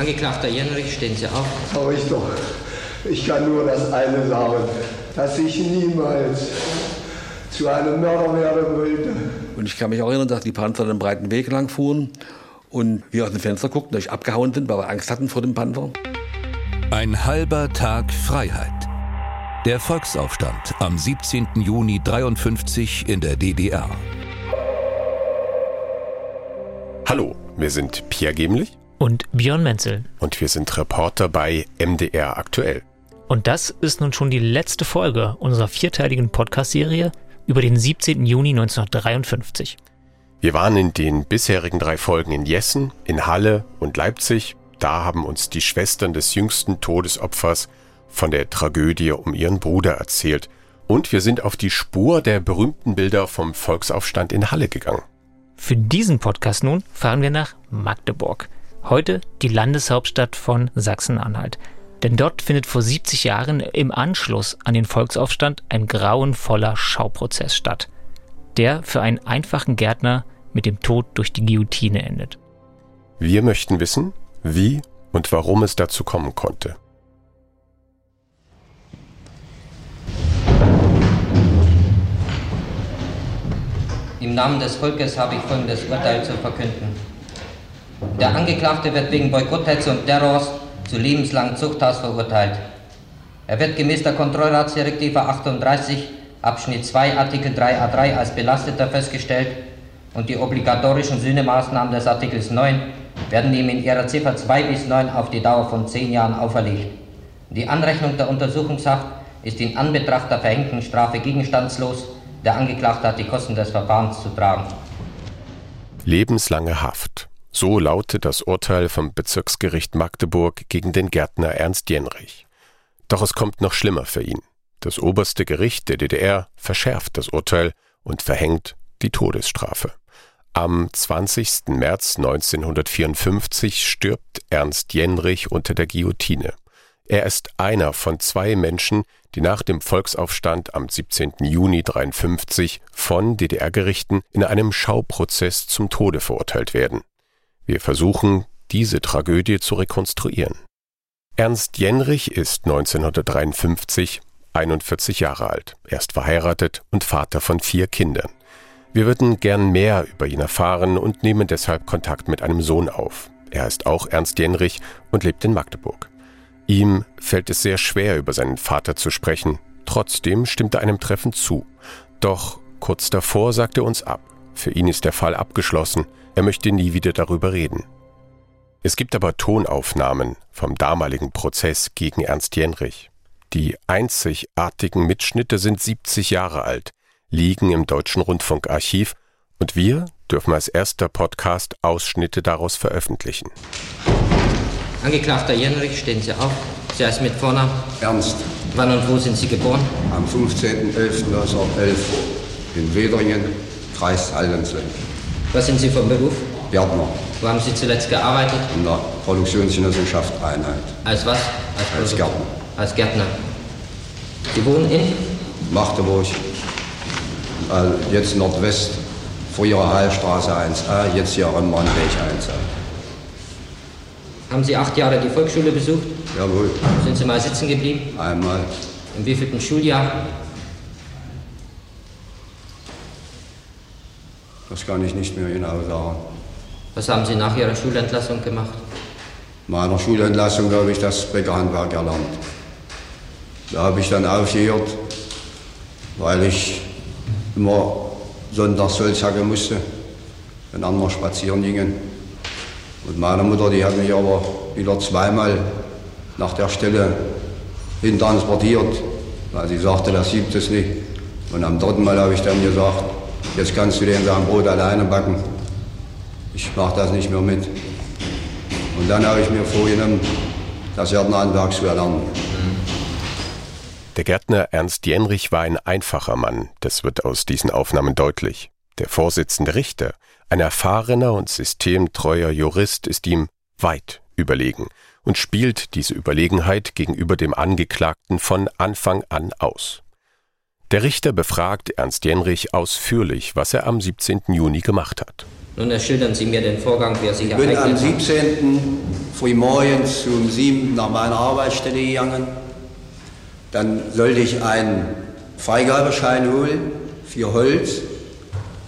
Angeklagter Jenrich, stehen Sie auf. Frau Richter, ich kann nur das eine sagen, dass ich niemals zu einem Mörder werden wollte. Und ich kann mich auch erinnern, dass die Panzer den breiten Weg lang fuhren und wir aus dem Fenster guckten, dass ich abgehauen sind, weil wir Angst hatten vor dem Panther. Ein halber Tag Freiheit. Der Volksaufstand am 17. Juni 53 in der DDR. Hallo, wir sind Pierre Gemlich und Björn Menzel. Und wir sind Reporter bei MDR aktuell. Und das ist nun schon die letzte Folge unserer vierteiligen Podcast-Serie über den 17. Juni 1953. Wir waren in den bisherigen drei Folgen in Jessen, in Halle und Leipzig. Da haben uns die Schwestern des jüngsten Todesopfers von der Tragödie um ihren Bruder erzählt. Und wir sind auf die Spur der berühmten Bilder vom Volksaufstand in Halle gegangen. Für diesen Podcast nun fahren wir nach Magdeburg. Heute die Landeshauptstadt von Sachsen-Anhalt. Denn dort findet vor 70 Jahren im Anschluss an den Volksaufstand ein grauenvoller Schauprozess statt, der für einen einfachen Gärtner mit dem Tod durch die Guillotine endet. Wir möchten wissen, wie und warum es dazu kommen konnte. Im Namen des Volkes habe ich folgendes Urteil zu verkünden. Der Angeklagte wird wegen Boykotts und Terrors zu lebenslangen Zuchthaus verurteilt. Er wird gemäß der Kontrollratsdirektive 38 Abschnitt 2 Artikel 3a3 als Belasteter festgestellt und die obligatorischen Sühnemaßnahmen des Artikels 9 werden ihm in ihrer Ziffer 2 bis 9 auf die Dauer von 10 Jahren auferlegt. Die Anrechnung der Untersuchungshaft ist in Anbetracht der verhängten Strafe gegenstandslos. Der Angeklagte hat die Kosten des Verfahrens zu tragen. Lebenslange Haft. So lautet das Urteil vom Bezirksgericht Magdeburg gegen den Gärtner Ernst Jenrich. Doch es kommt noch schlimmer für ihn. Das oberste Gericht der DDR verschärft das Urteil und verhängt die Todesstrafe. Am 20. März 1954 stirbt Ernst Jenrich unter der Guillotine. Er ist einer von zwei Menschen, die nach dem Volksaufstand am 17. Juni 1953 von DDR-Gerichten in einem Schauprozess zum Tode verurteilt werden. Wir versuchen, diese Tragödie zu rekonstruieren. Ernst Jenrich ist 1953 41 Jahre alt. Er ist verheiratet und Vater von vier Kindern. Wir würden gern mehr über ihn erfahren und nehmen deshalb Kontakt mit einem Sohn auf. Er ist auch Ernst Jenrich und lebt in Magdeburg. Ihm fällt es sehr schwer, über seinen Vater zu sprechen. Trotzdem stimmt er einem Treffen zu. Doch kurz davor sagt er uns ab. Für ihn ist der Fall abgeschlossen. Er möchte nie wieder darüber reden. Es gibt aber Tonaufnahmen vom damaligen Prozess gegen Ernst Jenrich. Die einzigartigen Mitschnitte sind 70 Jahre alt, liegen im Deutschen Rundfunkarchiv und wir dürfen als erster Podcast Ausschnitte daraus veröffentlichen. Angeklagter Jenrich, stehen Sie auf. Sie heißt mit Vornamen? Ernst. Wann und wo sind Sie geboren? Am 15.11.1911 in Wedringen, Kreis Aldensleben. Was sind Sie vom Beruf? Gärtner. Wo haben Sie zuletzt gearbeitet? In der Produktionsgenossenschaft Einheit. Als was? Als, Als Gärtner. Als Gärtner. Sie wohnen in? Magdeburg. Äh, jetzt Nordwest. Frühere Heilstraße 1a, jetzt hier Mannweg 1a. Haben Sie acht Jahre die Volksschule besucht? Jawohl. Sind Sie mal sitzen geblieben? Einmal. Im wievielten Schuljahr? Das kann ich nicht mehr genau sagen. Was haben Sie nach Ihrer Schulentlassung gemacht? Meiner Schulentlassung habe ich das Bäckerhandwerk erlernt. Da habe ich dann aufgehört, weil ich immer sonntags Holz hacken musste, wenn andere spazieren gingen. Und meine Mutter, die hat mich aber wieder zweimal nach der Stelle hintransportiert, weil sie sagte, das gibt es nicht. Und am dritten Mal habe ich dann gesagt, jetzt kannst du dir sein Brot alleine backen. Ich mache das nicht mehr mit. Und dann habe ich mir vorgenommen, das Gärtnerhandwerk zu erlernen. Der Gärtner Ernst Jenrich war ein einfacher Mann, das wird aus diesen Aufnahmen deutlich. Der Vorsitzende Richter, ein erfahrener und systemtreuer Jurist, ist ihm weit überlegen und spielt diese Überlegenheit gegenüber dem Angeklagten von Anfang an aus. Der Richter befragt Ernst Jenrich ausführlich, was er am 17. Juni gemacht hat. Nun schildern Sie mir den Vorgang, wie er sich Ich bin am hat. 17. frühmorgens um 7 nach meiner Arbeitsstelle gegangen. Dann sollte ich einen Freigabeschein holen für Holz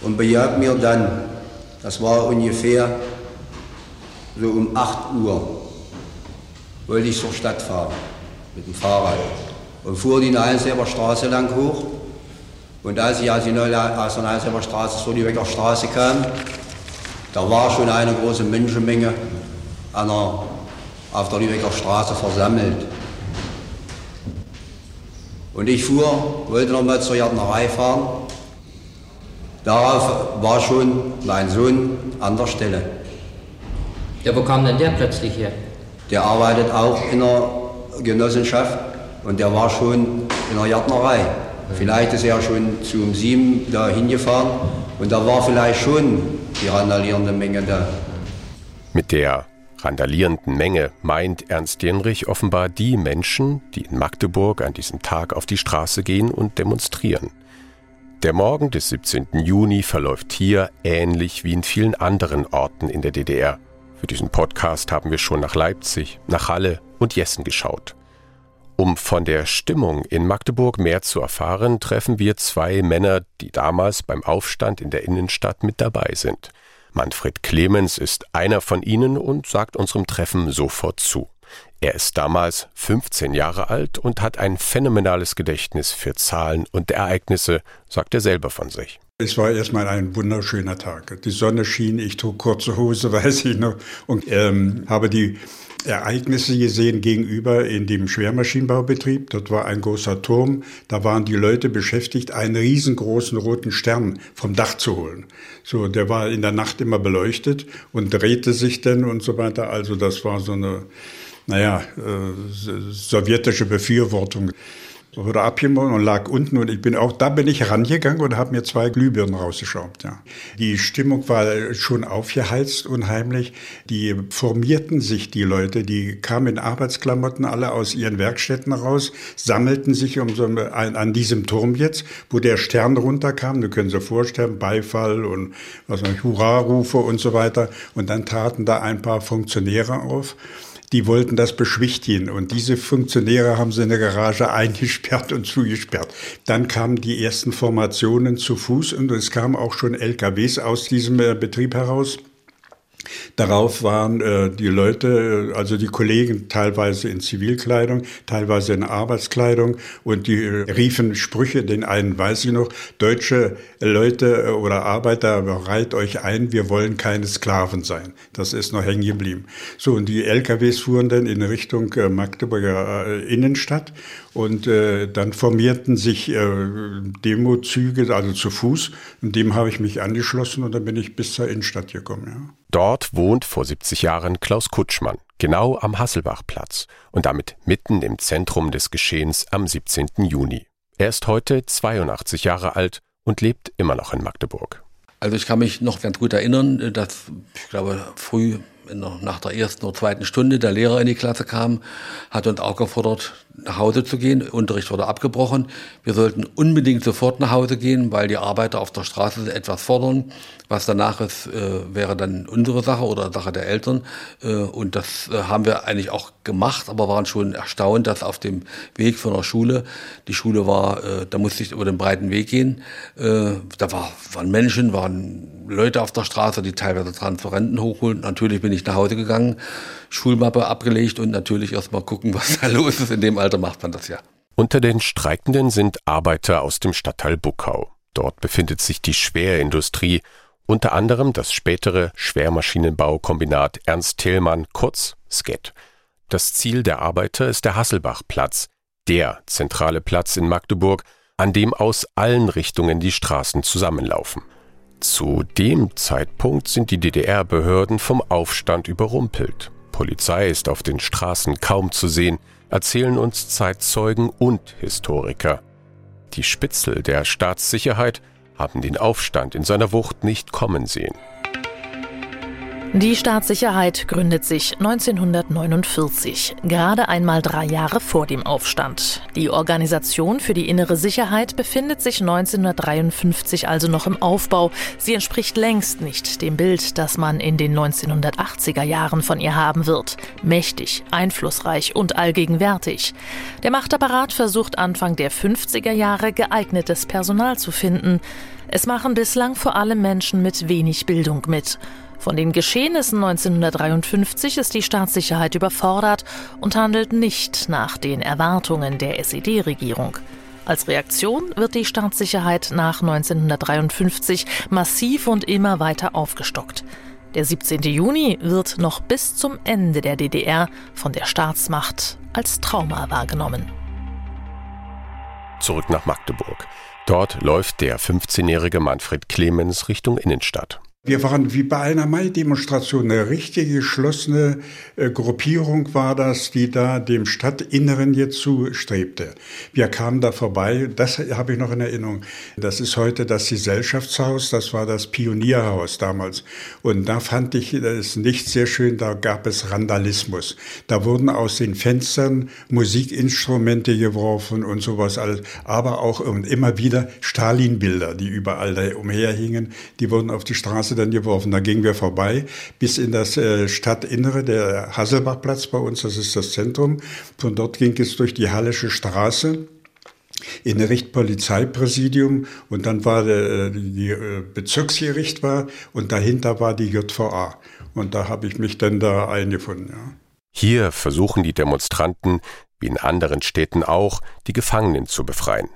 und bejagt mir dann, das war ungefähr so um 8 Uhr, wollte ich zur Stadt fahren mit dem Fahrrad und fuhr die Neinselber Straße lang hoch. Und als ich aus der aus der Neinselber Straße zur Lübecker Straße kam, da war schon eine große Menschenmenge an der, auf der Lübecker Straße versammelt. Und ich fuhr, wollte nochmal zur Gärtnerei fahren. Darauf war schon mein Sohn an der Stelle. Ja, wo kam denn der plötzlich her? Der arbeitet auch in der Genossenschaft und der war schon in der Gärtnerei. Vielleicht ist er schon zu um sieben da hingefahren und da war vielleicht schon die randalierende Menge da. Mit der randalierenden Menge meint Ernst Jenrich offenbar die Menschen, die in Magdeburg an diesem Tag auf die Straße gehen und demonstrieren. Der Morgen des 17. Juni verläuft hier ähnlich wie in vielen anderen Orten in der DDR. Für diesen Podcast haben wir schon nach Leipzig, nach Halle und Jessen geschaut. Um von der Stimmung in Magdeburg mehr zu erfahren, treffen wir zwei Männer, die damals beim Aufstand in der Innenstadt mit dabei sind. Manfred Clemens ist einer von ihnen und sagt unserem Treffen sofort zu. Er ist damals 15 Jahre alt und hat ein phänomenales Gedächtnis für Zahlen und Ereignisse, sagt er selber von sich. Es war erstmal ein wunderschöner Tag. Die Sonne schien, ich trug kurze Hose, weiß ich noch, und ähm, habe die Ereignisse gesehen gegenüber in dem Schwermaschinenbaubetrieb. Dort war ein großer Turm. Da waren die Leute beschäftigt, einen riesengroßen roten Stern vom Dach zu holen. So, der war in der Nacht immer beleuchtet und drehte sich dann und so weiter. Also das war so eine, naja, äh, sowjetische Befürwortung wurde abgemacht und lag unten und ich bin auch, da bin ich rangegangen und habe mir zwei Glühbirnen rausgeschraubt, ja. Die Stimmung war schon aufgeheizt unheimlich. Die formierten sich, die Leute, die kamen in Arbeitsklamotten alle aus ihren Werkstätten raus, sammelten sich um so ein, an diesem Turm jetzt, wo der Stern runterkam, du können Sie vorstellen, Beifall und was weiß ich, Hurra-Rufe und so weiter. Und dann traten da ein paar Funktionäre auf die wollten das beschwichtigen. Und diese Funktionäre haben sie in der Garage eingesperrt und zugesperrt. Dann kamen die ersten Formationen zu Fuß und es kamen auch schon LKWs aus diesem äh, Betrieb heraus. Darauf waren äh, die Leute, äh, also die Kollegen, teilweise in Zivilkleidung, teilweise in Arbeitskleidung und die äh, riefen Sprüche, den einen weiß ich noch, deutsche Leute äh, oder Arbeiter, bereit euch ein, wir wollen keine Sklaven sein. Das ist noch hängen geblieben. So, und die LKWs fuhren dann in Richtung äh, Magdeburger äh, Innenstadt und äh, dann formierten sich äh, Demozüge, also zu Fuß. Und dem habe ich mich angeschlossen und dann bin ich bis zur Innenstadt gekommen. Ja. Dort wohnt vor 70 Jahren Klaus Kutschmann, genau am Hasselbachplatz und damit mitten im Zentrum des Geschehens am 17. Juni. Er ist heute 82 Jahre alt und lebt immer noch in Magdeburg. Also ich kann mich noch ganz gut erinnern, dass ich glaube früh nach der ersten oder zweiten Stunde der Lehrer in die Klasse kam, hat uns auch gefordert, nach Hause zu gehen. Unterricht wurde abgebrochen. Wir sollten unbedingt sofort nach Hause gehen, weil die Arbeiter auf der Straße etwas fordern. Was danach ist, äh, wäre dann unsere Sache oder Sache der Eltern. Äh, und das äh, haben wir eigentlich auch gemacht, aber waren schon erstaunt, dass auf dem Weg von der Schule, die Schule war, äh, da musste ich über den breiten Weg gehen. Äh, da war, waren Menschen, waren Leute auf der Straße, die teilweise Transparenten hochholen. Natürlich bin ich nach Hause gegangen, Schulmappe abgelegt und natürlich erst mal gucken, was da los ist. In dem Alter macht man das ja. Unter den Streikenden sind Arbeiter aus dem Stadtteil Buckau. Dort befindet sich die Schwerindustrie, unter anderem das spätere Schwermaschinenbaukombinat Ernst Thälmann, kurz SKET. Das Ziel der Arbeiter ist der Hasselbachplatz, der zentrale Platz in Magdeburg, an dem aus allen Richtungen die Straßen zusammenlaufen. Zu dem Zeitpunkt sind die DDR-Behörden vom Aufstand überrumpelt. Polizei ist auf den Straßen kaum zu sehen, erzählen uns Zeitzeugen und Historiker. Die Spitzel der Staatssicherheit haben den Aufstand in seiner Wucht nicht kommen sehen. Die Staatssicherheit gründet sich 1949, gerade einmal drei Jahre vor dem Aufstand. Die Organisation für die innere Sicherheit befindet sich 1953 also noch im Aufbau. Sie entspricht längst nicht dem Bild, das man in den 1980er Jahren von ihr haben wird. Mächtig, einflussreich und allgegenwärtig. Der Machtapparat versucht Anfang der 50er Jahre geeignetes Personal zu finden. Es machen bislang vor allem Menschen mit wenig Bildung mit. Von den Geschehnissen 1953 ist die Staatssicherheit überfordert und handelt nicht nach den Erwartungen der SED-Regierung. Als Reaktion wird die Staatssicherheit nach 1953 massiv und immer weiter aufgestockt. Der 17. Juni wird noch bis zum Ende der DDR von der Staatsmacht als Trauma wahrgenommen. Zurück nach Magdeburg. Dort läuft der 15-jährige Manfred Clemens Richtung Innenstadt. Wir waren wie bei einer Mai-Demonstration. Eine richtige geschlossene äh, Gruppierung war das, die da dem Stadtinneren jetzt zustrebte. Wir kamen da vorbei, das habe ich noch in Erinnerung. Das ist heute das Gesellschaftshaus, das war das Pionierhaus damals. Und da fand ich es nicht sehr schön, da gab es Randalismus. Da wurden aus den Fenstern Musikinstrumente geworfen und sowas alles. Aber auch und immer wieder Stalin-Bilder, die überall da umherhingen, die wurden auf die Straße Straße dann geworfen. Da gingen wir vorbei bis in das äh, Stadtinnere, der Hasselbachplatz bei uns, das ist das Zentrum. Von dort ging es durch die Hallische Straße in Richt Polizeipräsidium und dann war der, äh, die äh, Bezirksgericht war und dahinter war die JVA und da habe ich mich dann da eingefunden. Ja. Hier versuchen die Demonstranten, wie in anderen Städten auch, die Gefangenen zu befreien.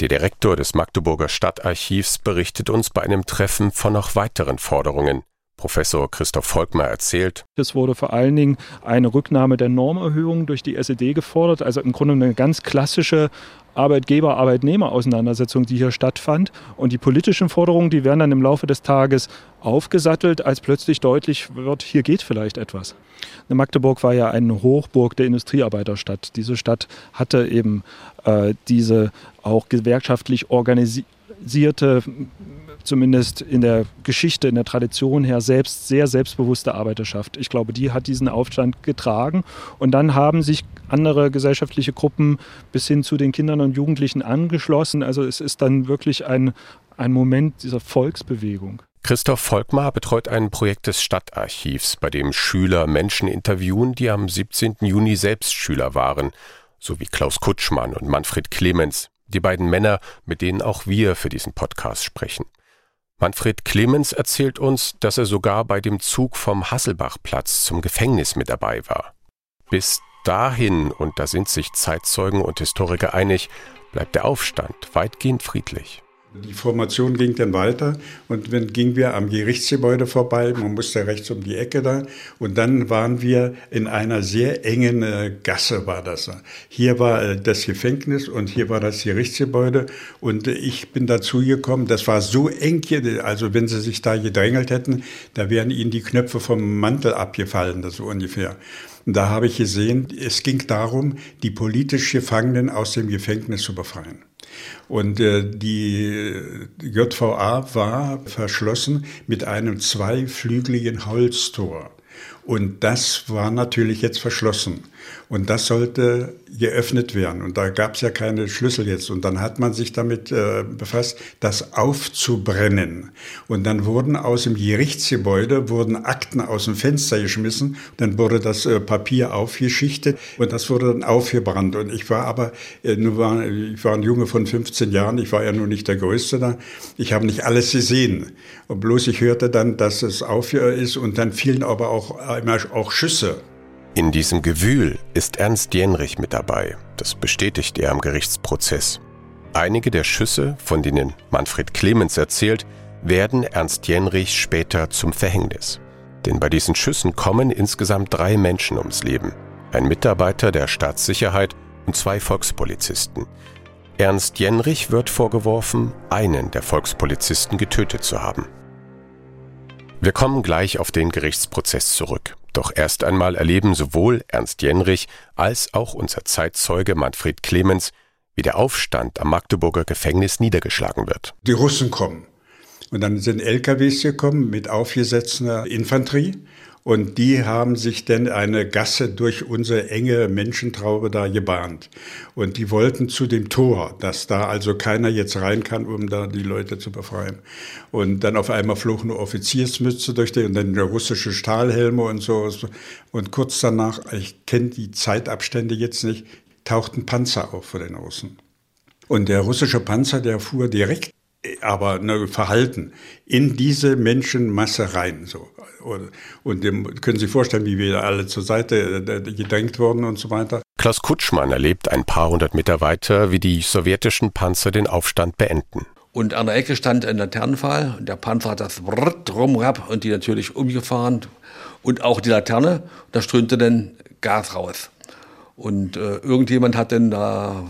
Der Direktor des Magdeburger Stadtarchivs berichtet uns bei einem Treffen von noch weiteren Forderungen. Professor Christoph Volkmar erzählt. Es wurde vor allen Dingen eine Rücknahme der Normerhöhung durch die SED gefordert, also im Grunde eine ganz klassische Arbeitgeber-Arbeitnehmer-Auseinandersetzung, die hier stattfand. Und die politischen Forderungen, die werden dann im Laufe des Tages aufgesattelt, als plötzlich deutlich wird, hier geht vielleicht etwas. Magdeburg war ja eine Hochburg der Industriearbeiterstadt. Diese Stadt hatte eben äh, diese auch gewerkschaftlich organisierte zumindest in der Geschichte, in der Tradition her selbst sehr selbstbewusste Arbeiterschaft. Ich glaube, die hat diesen Aufstand getragen. Und dann haben sich andere gesellschaftliche Gruppen bis hin zu den Kindern und Jugendlichen angeschlossen. Also es ist dann wirklich ein, ein Moment dieser Volksbewegung. Christoph Volkmar betreut ein Projekt des Stadtarchivs, bei dem Schüler Menschen interviewen, die am 17. Juni selbst Schüler waren, so wie Klaus Kutschmann und Manfred Clemens, die beiden Männer, mit denen auch wir für diesen Podcast sprechen. Manfred Clemens erzählt uns, dass er sogar bei dem Zug vom Hasselbachplatz zum Gefängnis mit dabei war. Bis dahin, und da sind sich Zeitzeugen und Historiker einig, bleibt der Aufstand weitgehend friedlich. Die Formation ging dann weiter und dann gingen wir am Gerichtsgebäude vorbei. Man musste rechts um die Ecke da. Und dann waren wir in einer sehr engen äh, Gasse, war das. Hier war äh, das Gefängnis und hier war das Gerichtsgebäude. Und äh, ich bin dazu gekommen. Das war so eng hier. Also wenn sie sich da gedrängelt hätten, da wären ihnen die Knöpfe vom Mantel abgefallen, das so ungefähr. Und da habe ich gesehen, es ging darum, die politisch Gefangenen aus dem Gefängnis zu befreien. Und äh, die JVA war verschlossen mit einem zweiflügeligen Holztor. Und das war natürlich jetzt verschlossen. Und das sollte geöffnet werden. Und da gab es ja keine Schlüssel jetzt. Und dann hat man sich damit äh, befasst, das aufzubrennen. Und dann wurden aus dem Gerichtsgebäude wurden Akten aus dem Fenster geschmissen. Dann wurde das äh, Papier aufgeschichtet und das wurde dann aufgebrannt. Und ich war aber, äh, nur war, ich war ein Junge von 15 Jahren. Ich war ja nur nicht der Größte da. Ich habe nicht alles gesehen. Und bloß ich hörte dann, dass es auf ist. Und dann fielen aber auch immer auch Schüsse. In diesem Gewühl ist Ernst Jenrich mit dabei. Das bestätigt er am Gerichtsprozess. Einige der Schüsse, von denen Manfred Clemens erzählt, werden Ernst Jenrich später zum Verhängnis. Denn bei diesen Schüssen kommen insgesamt drei Menschen ums Leben. Ein Mitarbeiter der Staatssicherheit und zwei Volkspolizisten. Ernst Jenrich wird vorgeworfen, einen der Volkspolizisten getötet zu haben. Wir kommen gleich auf den Gerichtsprozess zurück. Doch erst einmal erleben sowohl Ernst Jenrich als auch unser Zeitzeuge Manfred Clemens, wie der Aufstand am Magdeburger Gefängnis niedergeschlagen wird. Die Russen kommen. Und dann sind LKWs gekommen mit aufgesetzter Infanterie. Und die haben sich dann eine Gasse durch unsere enge Menschentraube da gebahnt. Und die wollten zu dem Tor, dass da also keiner jetzt rein kann, um da die Leute zu befreien. Und dann auf einmal flog eine Offiziersmütze durch den, und dann russische Stahlhelme und so. Und kurz danach, ich kenne die Zeitabstände jetzt nicht, tauchten Panzer auf vor den Russen. Und der russische Panzer, der fuhr direkt aber ne, Verhalten in diese Menschenmasse rein. So. Und, und dem, können Sie sich vorstellen, wie wir alle zur Seite äh, gedrängt wurden und so weiter. Klaus Kutschmann erlebt ein paar hundert Meter weiter, wie die sowjetischen Panzer den Aufstand beenden. Und an der Ecke stand ein Laternenpfahl. Der Panzer hat das rumrap und die natürlich umgefahren. Und auch die Laterne, da strömte dann Gas raus. Und äh, irgendjemand hat dann da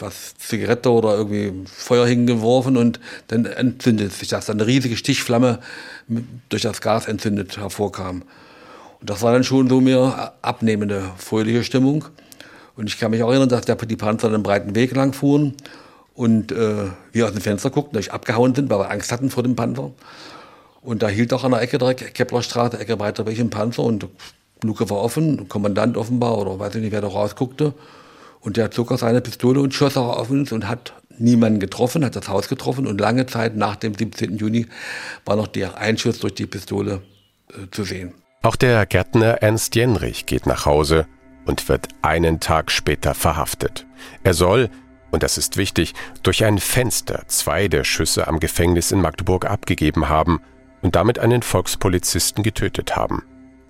was Zigarette oder irgendwie Feuer hingeworfen und dann entzündet sich das. Dann eine riesige Stichflamme durch das Gas entzündet hervorkam. Und das war dann schon so mehr abnehmende, fröhliche Stimmung. Und ich kann mich auch erinnern, dass der, die Panzer einen breiten Weg lang fuhren und äh, wir aus dem Fenster guckten, durch abgehauen sind, weil wir Angst hatten vor dem Panzer. Und da hielt auch an der Ecke direkt Keplerstraße, Ecke weiter welche im Panzer und Luke war offen, Kommandant offenbar oder weiß ich nicht, wer da rausguckte. Und der zog aus seiner Pistole und schoss auch auf uns und hat niemanden getroffen, hat das Haus getroffen. Und lange Zeit nach dem 17. Juni war noch der Einschuss durch die Pistole äh, zu sehen. Auch der Gärtner Ernst Jenrich geht nach Hause und wird einen Tag später verhaftet. Er soll, und das ist wichtig, durch ein Fenster zwei der Schüsse am Gefängnis in Magdeburg abgegeben haben und damit einen Volkspolizisten getötet haben.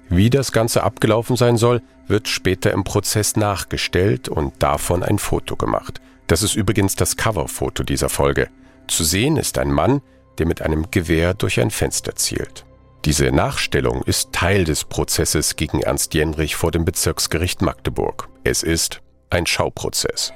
Wie das Ganze abgelaufen sein soll, wird später im Prozess nachgestellt und davon ein Foto gemacht. Das ist übrigens das Coverfoto dieser Folge. Zu sehen ist ein Mann, der mit einem Gewehr durch ein Fenster zielt. Diese Nachstellung ist Teil des Prozesses gegen Ernst Jenrich vor dem Bezirksgericht Magdeburg. Es ist ein Schauprozess.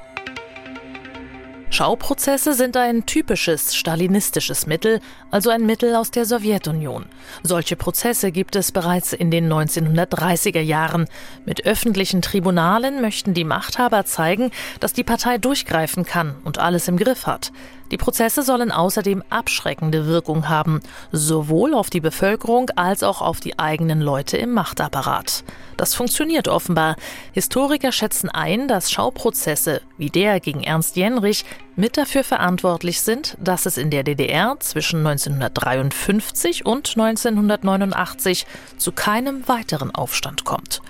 Schauprozesse sind ein typisches stalinistisches Mittel, also ein Mittel aus der Sowjetunion. Solche Prozesse gibt es bereits in den 1930er Jahren. Mit öffentlichen Tribunalen möchten die Machthaber zeigen, dass die Partei durchgreifen kann und alles im Griff hat. Die Prozesse sollen außerdem abschreckende Wirkung haben, sowohl auf die Bevölkerung als auch auf die eigenen Leute im Machtapparat. Das funktioniert offenbar. Historiker schätzen ein, dass Schauprozesse wie der gegen Ernst Jenrich mit dafür verantwortlich sind, dass es in der DDR zwischen 1953 und 1989 zu keinem weiteren Aufstand kommt.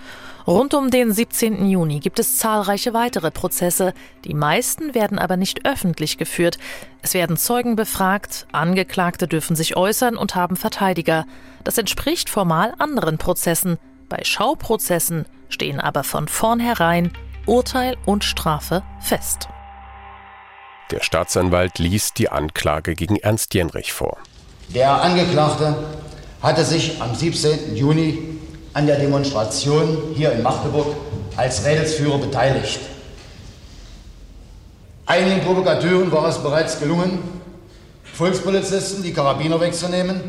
Rund um den 17. Juni gibt es zahlreiche weitere Prozesse. Die meisten werden aber nicht öffentlich geführt. Es werden Zeugen befragt, Angeklagte dürfen sich äußern und haben Verteidiger. Das entspricht formal anderen Prozessen. Bei Schauprozessen stehen aber von vornherein Urteil und Strafe fest. Der Staatsanwalt liest die Anklage gegen Ernst Jenrich vor. Der Angeklagte hatte sich am 17. Juni an der Demonstration hier in Magdeburg als Rädelsführer beteiligt. Einigen Provokateuren war es bereits gelungen, Volkspolizisten die Karabiner wegzunehmen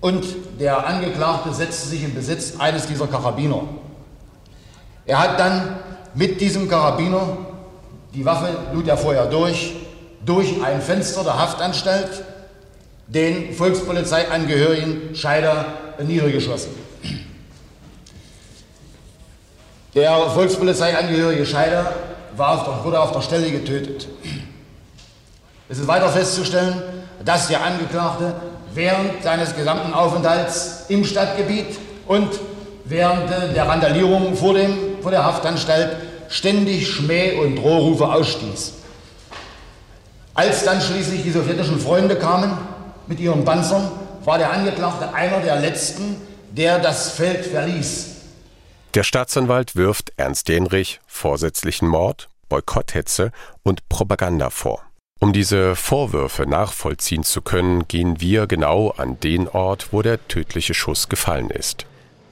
und der Angeklagte setzte sich in Besitz eines dieser Karabiner. Er hat dann mit diesem Karabiner, die Waffe lud er vorher durch, durch ein Fenster der Haftanstalt den Volkspolizeiangehörigen Scheider niedergeschossen. Der Volkspolizeiangehörige Scheider war wurde auf der Stelle getötet. Es ist weiter festzustellen, dass der Angeklagte während seines gesamten Aufenthalts im Stadtgebiet und während der Randalierung vor, dem, vor der Haftanstalt ständig Schmäh und Drohrufe ausstieß. Als dann schließlich die sowjetischen Freunde kamen mit ihren Panzern, war der Angeklagte einer der letzten, der das Feld verließ. Der Staatsanwalt wirft Ernst Jenrich vorsätzlichen Mord, Boykotthetze und Propaganda vor. Um diese Vorwürfe nachvollziehen zu können, gehen wir genau an den Ort, wo der tödliche Schuss gefallen ist.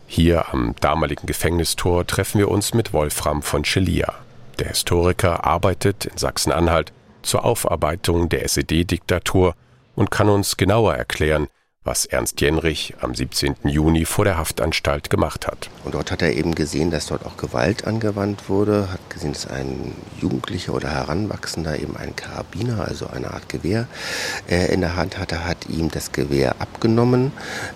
Hier am damaligen Gefängnistor treffen wir uns mit Wolfram von Schelia. Der Historiker arbeitet in Sachsen-Anhalt zur Aufarbeitung der SED-Diktatur und kann uns genauer erklären, was Ernst Jenrich am 17. Juni vor der Haftanstalt gemacht hat. Und dort hat er eben gesehen, dass dort auch Gewalt angewandt wurde, hat gesehen, dass ein Jugendlicher oder Heranwachsender eben einen Karabiner, also eine Art Gewehr, äh, in der Hand hatte, hat ihm das Gewehr abgenommen.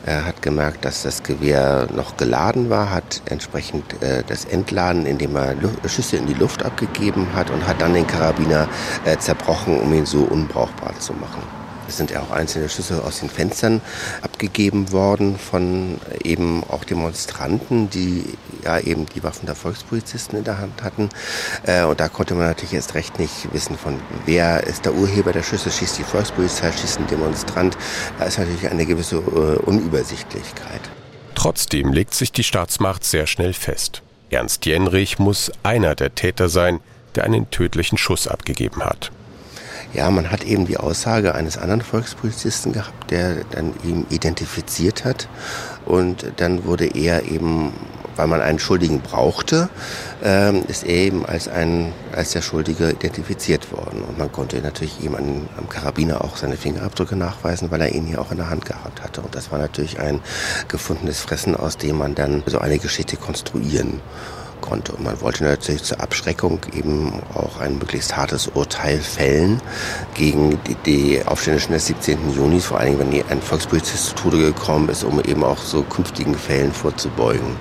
Er hat gemerkt, dass das Gewehr noch geladen war, hat entsprechend äh, das Entladen, indem er Schüsse in die Luft abgegeben hat und hat dann den Karabiner äh, zerbrochen, um ihn so unbrauchbar zu machen. Es sind ja auch einzelne Schüsse aus den Fenstern abgegeben worden von eben auch Demonstranten, die ja eben die Waffen der Volkspolizisten in der Hand hatten. Äh, und da konnte man natürlich erst recht nicht wissen, von wer ist der Urheber der Schüsse, schießt die Volkspolizei, schießt ein Demonstrant. Da ist natürlich eine gewisse äh, Unübersichtlichkeit. Trotzdem legt sich die Staatsmacht sehr schnell fest. Ernst Jenrich muss einer der Täter sein, der einen tödlichen Schuss abgegeben hat. Ja, man hat eben die Aussage eines anderen Volkspolizisten gehabt, der dann ihn identifiziert hat. Und dann wurde er eben, weil man einen Schuldigen brauchte, ähm, ist er eben als, ein, als der Schuldige identifiziert worden. Und man konnte natürlich ihm an, am Karabiner auch seine Fingerabdrücke nachweisen, weil er ihn hier auch in der Hand gehabt hatte. Und das war natürlich ein gefundenes Fressen, aus dem man dann so eine Geschichte konstruieren konnte. Und man wollte natürlich zur Abschreckung eben auch ein möglichst hartes Urteil fällen gegen die, die Aufständischen des 17. Juni, vor allem wenn ein Volkspolizist zu Tode gekommen ist, um eben auch so künftigen Fällen vorzubeugen.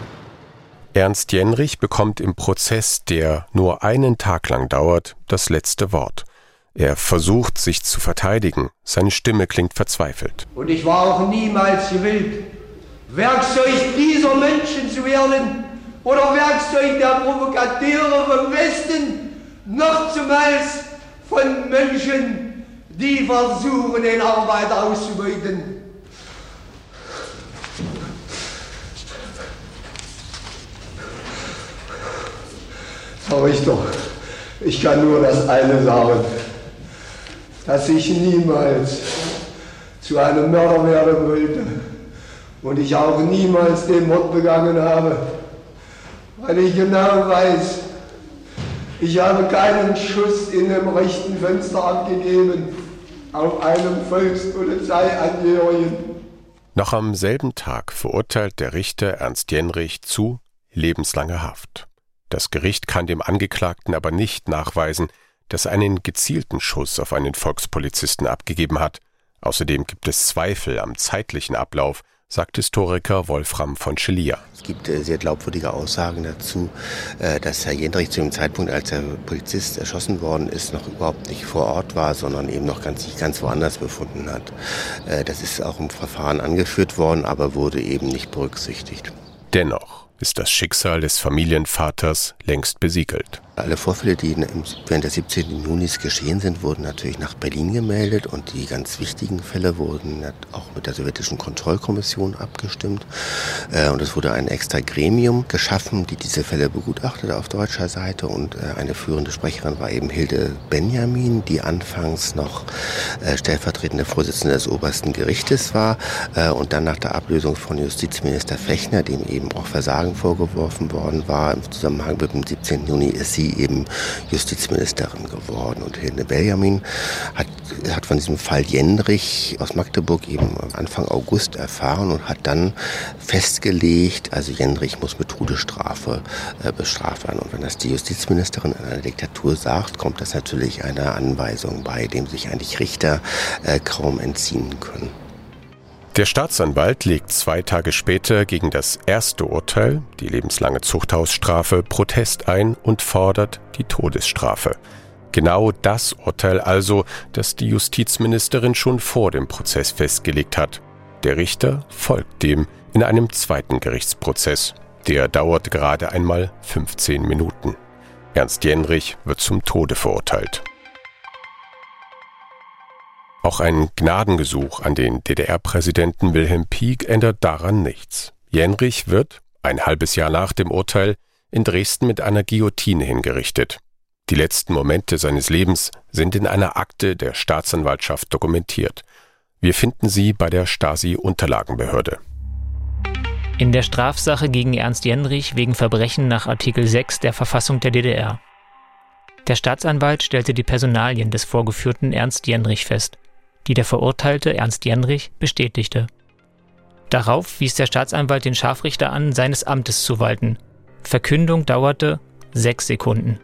Ernst Jenrich bekommt im Prozess, der nur einen Tag lang dauert, das letzte Wort. Er versucht, sich zu verteidigen. Seine Stimme klingt verzweifelt. Und ich war auch niemals gewillt, Werkzeug dieser Menschen zu werden, oder Werkzeug der Provokateure vom Westen, noch zumeist von Menschen, die versuchen, den Arbeiter auszubeuten. Ich doch, ich kann nur das eine sagen, dass ich niemals zu einem Mörder werden wollte und ich auch niemals den Mord begangen habe weil ich genau weiß, ich habe keinen Schuss in dem rechten Fenster abgegeben auf einem Volkspolizeiangehörigen. Noch am selben Tag verurteilt der Richter Ernst Jenrich zu lebenslanger Haft. Das Gericht kann dem Angeklagten aber nicht nachweisen, dass er einen gezielten Schuss auf einen Volkspolizisten abgegeben hat. Außerdem gibt es Zweifel am zeitlichen Ablauf sagt Historiker Wolfram von Schelia. Es gibt äh, sehr glaubwürdige Aussagen dazu, äh, dass Herr Jendrich zu dem Zeitpunkt, als der Polizist erschossen worden ist, noch überhaupt nicht vor Ort war, sondern eben noch ganz, sich ganz woanders befunden hat. Äh, das ist auch im Verfahren angeführt worden, aber wurde eben nicht berücksichtigt. Dennoch ist das Schicksal des Familienvaters längst besiegelt. Alle Vorfälle, die während des 17. Junis geschehen sind, wurden natürlich nach Berlin gemeldet und die ganz wichtigen Fälle wurden auch mit der sowjetischen Kontrollkommission abgestimmt. Äh, und es wurde ein extra Gremium geschaffen, die diese Fälle begutachtete auf deutscher Seite und äh, eine führende Sprecherin war eben Hilde Benjamin, die anfangs noch äh, stellvertretende Vorsitzende des obersten Gerichtes war und dann nach der Ablösung von Justizminister Fechner, dem eben auch Versagen vorgeworfen worden war im Zusammenhang mit dem 17. Juni, ist sie eben Justizministerin geworden. Und Hilde Benjamin hat, hat von diesem Fall Jendrich aus Magdeburg eben Anfang August erfahren und hat dann festgelegt, also Jendrich muss mit Todesstrafe äh, bestraft werden. Und wenn das die Justizministerin in einer Diktatur sagt, kommt das natürlich einer Anweisung bei, dem sich eigentlich Richter äh, kaum entziehen können. Der Staatsanwalt legt zwei Tage später gegen das erste Urteil, die lebenslange Zuchthausstrafe, Protest ein und fordert die Todesstrafe. Genau das Urteil also, das die Justizministerin schon vor dem Prozess festgelegt hat. Der Richter folgt dem in einem zweiten Gerichtsprozess. Der dauert gerade einmal 15 Minuten. Ernst Jenrich wird zum Tode verurteilt. Auch ein Gnadengesuch an den DDR-Präsidenten Wilhelm Pieck ändert daran nichts. Jenrich wird, ein halbes Jahr nach dem Urteil, in Dresden mit einer Guillotine hingerichtet. Die letzten Momente seines Lebens sind in einer Akte der Staatsanwaltschaft dokumentiert. Wir finden sie bei der Stasi-Unterlagenbehörde. In der Strafsache gegen Ernst Jenrich wegen Verbrechen nach Artikel 6 der Verfassung der DDR. Der Staatsanwalt stellte die Personalien des vorgeführten Ernst Jenrich fest die der Verurteilte Ernst Jenrich bestätigte. Darauf wies der Staatsanwalt den Scharfrichter an, seines Amtes zu walten. Verkündung dauerte sechs Sekunden.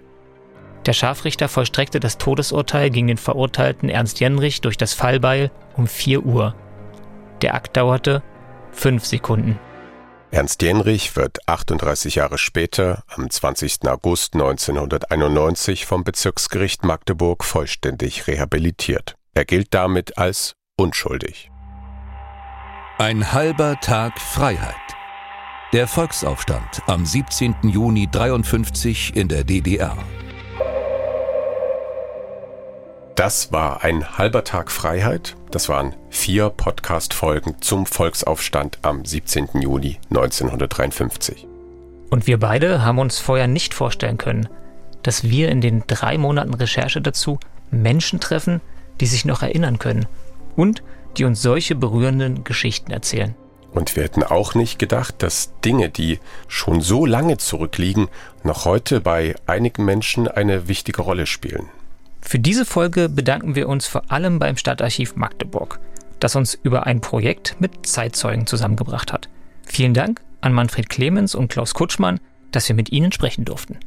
Der Scharfrichter vollstreckte das Todesurteil gegen den Verurteilten Ernst Jenrich durch das Fallbeil um 4 Uhr. Der Akt dauerte fünf Sekunden. Ernst Jenrich wird 38 Jahre später, am 20. August 1991, vom Bezirksgericht Magdeburg vollständig rehabilitiert. Er gilt damit als unschuldig. Ein halber Tag Freiheit. Der Volksaufstand am 17. Juni 1953 in der DDR. Das war ein halber Tag Freiheit. Das waren vier Podcast-Folgen zum Volksaufstand am 17. Juni 1953. Und wir beide haben uns vorher nicht vorstellen können, dass wir in den drei Monaten Recherche dazu Menschen treffen, die sich noch erinnern können und die uns solche berührenden Geschichten erzählen. Und wir hätten auch nicht gedacht, dass Dinge, die schon so lange zurückliegen, noch heute bei einigen Menschen eine wichtige Rolle spielen. Für diese Folge bedanken wir uns vor allem beim Stadtarchiv Magdeburg, das uns über ein Projekt mit Zeitzeugen zusammengebracht hat. Vielen Dank an Manfred Clemens und Klaus Kutschmann, dass wir mit Ihnen sprechen durften.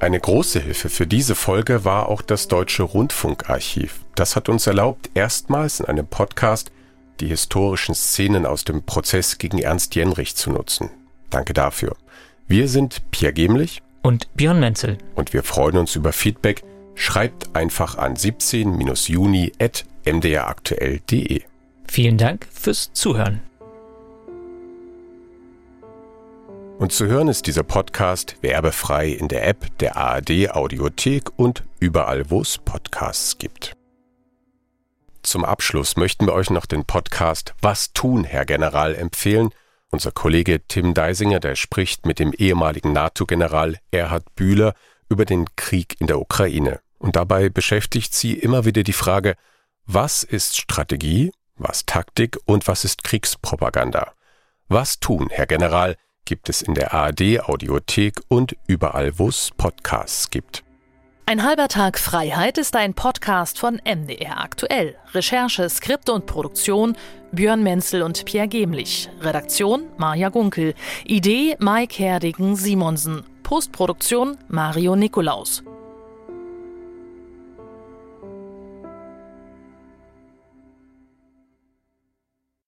Eine große Hilfe für diese Folge war auch das Deutsche Rundfunkarchiv. Das hat uns erlaubt, erstmals in einem Podcast die historischen Szenen aus dem Prozess gegen Ernst Jenrich zu nutzen. Danke dafür. Wir sind Pierre Gemlich und Björn Menzel und wir freuen uns über Feedback Schreibt einfach an 17-juni.mdraktuell.de. Vielen Dank fürs Zuhören. Und zu hören ist dieser Podcast werbefrei in der App der ARD Audiothek und überall, wo es Podcasts gibt. Zum Abschluss möchten wir euch noch den Podcast Was tun, Herr General empfehlen. Unser Kollege Tim Deisinger, der spricht mit dem ehemaligen NATO-General Erhard Bühler über den Krieg in der Ukraine. Und dabei beschäftigt sie immer wieder die Frage, was ist Strategie, was Taktik und was ist Kriegspropaganda? Was tun, Herr General, gibt es in der ARD Audiothek und überall, wo es Podcasts gibt. Ein halber Tag Freiheit ist ein Podcast von MDR aktuell. Recherche, Skripte und Produktion Björn Menzel und Pierre Gemlich. Redaktion Maja Gunkel. Idee Mike Herdigen Simonsen. Postproduktion Mario Nikolaus.